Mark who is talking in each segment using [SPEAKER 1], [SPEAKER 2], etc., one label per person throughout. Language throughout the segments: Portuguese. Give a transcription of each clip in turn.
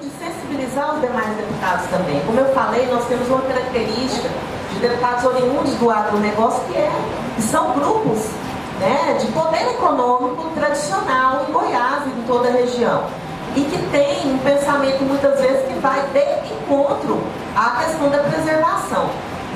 [SPEAKER 1] de sensibilizar os demais deputados também. Como eu falei, nós temos uma característica de deputados oriundos do agronegócio que, é, que são grupos né, de poder econômico tradicional em Goiás e em toda a região. E que tem um pensamento muitas vezes que vai de encontro à questão da preservação.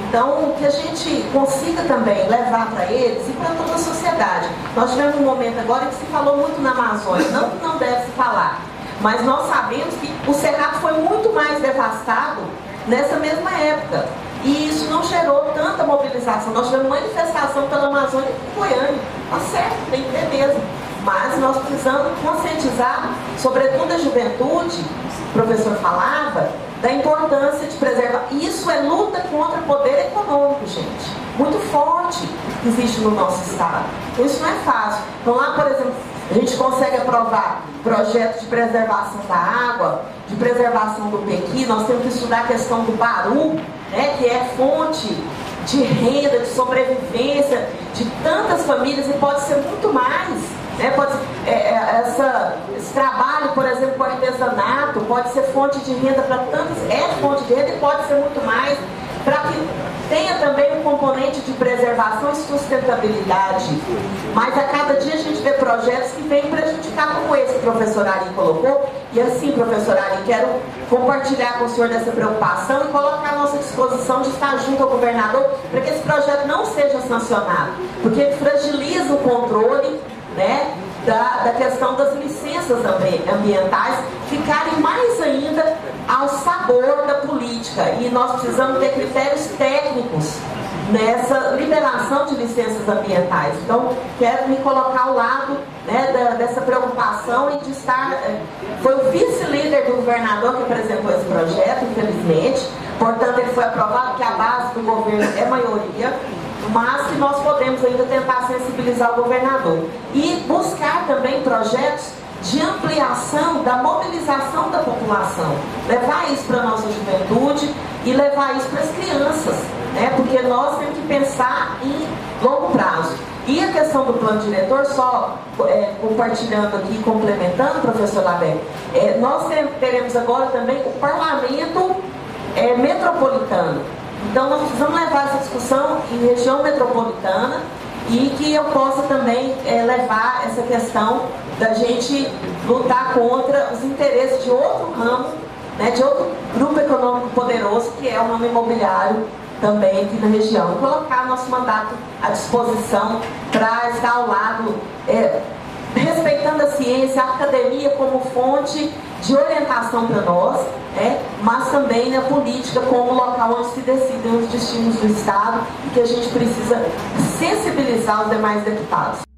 [SPEAKER 1] Então, que a gente consiga também levar para eles e para toda a sociedade. Nós tivemos um momento agora que se falou muito na Amazônia, não que não deve se falar, mas nós sabemos que o Cerrado foi muito mais devastado nessa mesma época. E isso não gerou tanta mobilização. Nós tivemos manifestação pela Amazônia em Goiânia. Tá certo, tem que ter mesmo. Mas nós precisamos conscientizar, sobretudo a juventude, o professor falava, da importância de preservar. Isso é luta contra o poder econômico, gente. Muito forte que existe no nosso Estado. Então isso não é fácil. Então lá, por exemplo, a gente consegue aprovar projetos de preservação da água, de preservação do pequi, nós temos que estudar a questão do baru, né, que é fonte de renda, de sobrevivência de tantas famílias e pode ser muito mais. Né? Pode, é, é, essa, esse trabalho, por exemplo, com artesanato, pode ser fonte de renda para tantas, é fonte de renda e pode ser muito mais, para que tenha também um componente de preservação e sustentabilidade. Mas a cada dia a gente vê projetos que vêm prejudicar, como esse que o professor Ari colocou. E assim, professor Ari, quero compartilhar com o senhor dessa preocupação e colocar à nossa disposição de estar junto ao governador para que esse projeto não seja sancionado, porque ele fragiliza o controle né, da, da questão das licenças ambientais ficarem mais ainda da política. E nós precisamos ter critérios técnicos nessa liberação de licenças ambientais. Então, quero me colocar ao lado né, da, dessa preocupação e de estar. Eh, foi o vice-líder do governador que apresentou esse projeto, infelizmente. Portanto, ele foi aprovado, que a base do governo é maioria mas que nós podemos ainda tentar sensibilizar o governador. E buscar também projetos de ampliação da mobilização da população. Levar isso para a nossa juventude e levar isso para as crianças, né? porque nós temos que pensar em longo prazo. E a questão do plano diretor, só é, compartilhando aqui, complementando, professor Labé, é, nós teremos agora também o parlamento é, metropolitano. Então nós precisamos levar essa discussão em região metropolitana e que eu possa também é, levar essa questão da gente lutar contra os interesses de outro ramo, né, de outro grupo econômico poderoso, que é o ramo imobiliário também aqui na região. E colocar nosso mandato à disposição para estar ao lado, é, respeitando a ciência, a academia como fonte de orientação para nós, é, mas também na política como local onde se decidem os destinos do Estado e que a gente precisa sensibilizar os demais deputados.